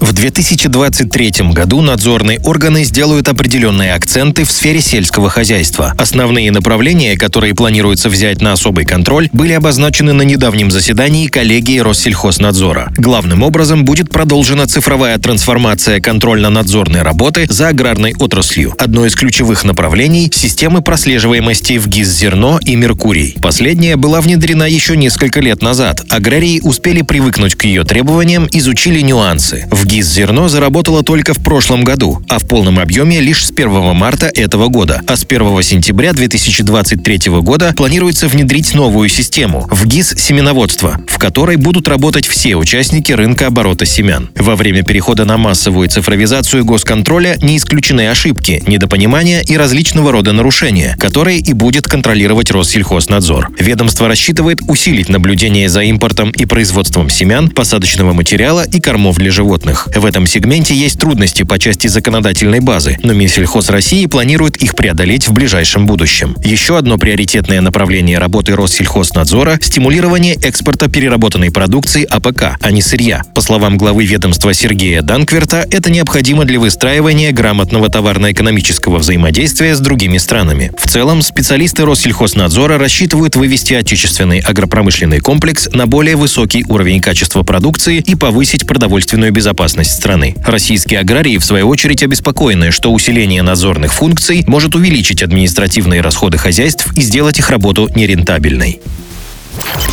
В 2023 году надзорные органы сделают определенные акценты в сфере сельского хозяйства. Основные направления, которые планируется взять на особый контроль, были обозначены на недавнем заседании коллегии Россельхознадзора. Главным образом будет продолжена цифровая трансформация контрольно-надзорной работы за аграрной отраслью. Одно из ключевых направлений – системы прослеживаемости в ГИС «Зерно» и «Меркурий». Последняя была внедрена еще несколько лет назад. Аграрии успели привыкнуть к ее требованиям, изучили нюансы. В ГИС «Зерно» заработало только в прошлом году, а в полном объеме лишь с 1 марта этого года. А с 1 сентября 2023 года планируется внедрить новую систему – в ГИС «Семеноводство», в которой будут работать все участники рынка оборота семян. Во время перехода на массовую цифровизацию госконтроля не исключены ошибки, недопонимания и различного рода нарушения, которые и будет контролировать Россельхознадзор. Ведомство рассчитывает усилить наблюдение за импортом и производством семян, посадочного материала и кормов для животных. В этом сегменте есть трудности по части законодательной базы, но Минсельхоз России планирует их преодолеть в ближайшем будущем. Еще одно приоритетное направление работы Россельхознадзора – стимулирование экспорта переработанной продукции АПК, а не сырья. По словам главы ведомства Сергея Данкверта, это необходимо для выстраивания грамотного товарно-экономического взаимодействия с другими странами. В целом, специалисты Россельхознадзора рассчитывают вывести отечественный агропромышленный комплекс на более высокий уровень качества продукции и повысить продовольственную безопасность безопасность страны. Российские аграрии, в свою очередь, обеспокоены, что усиление надзорных функций может увеличить административные расходы хозяйств и сделать их работу нерентабельной.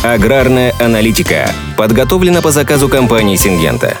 Аграрная аналитика подготовлена по заказу компании «Сингента».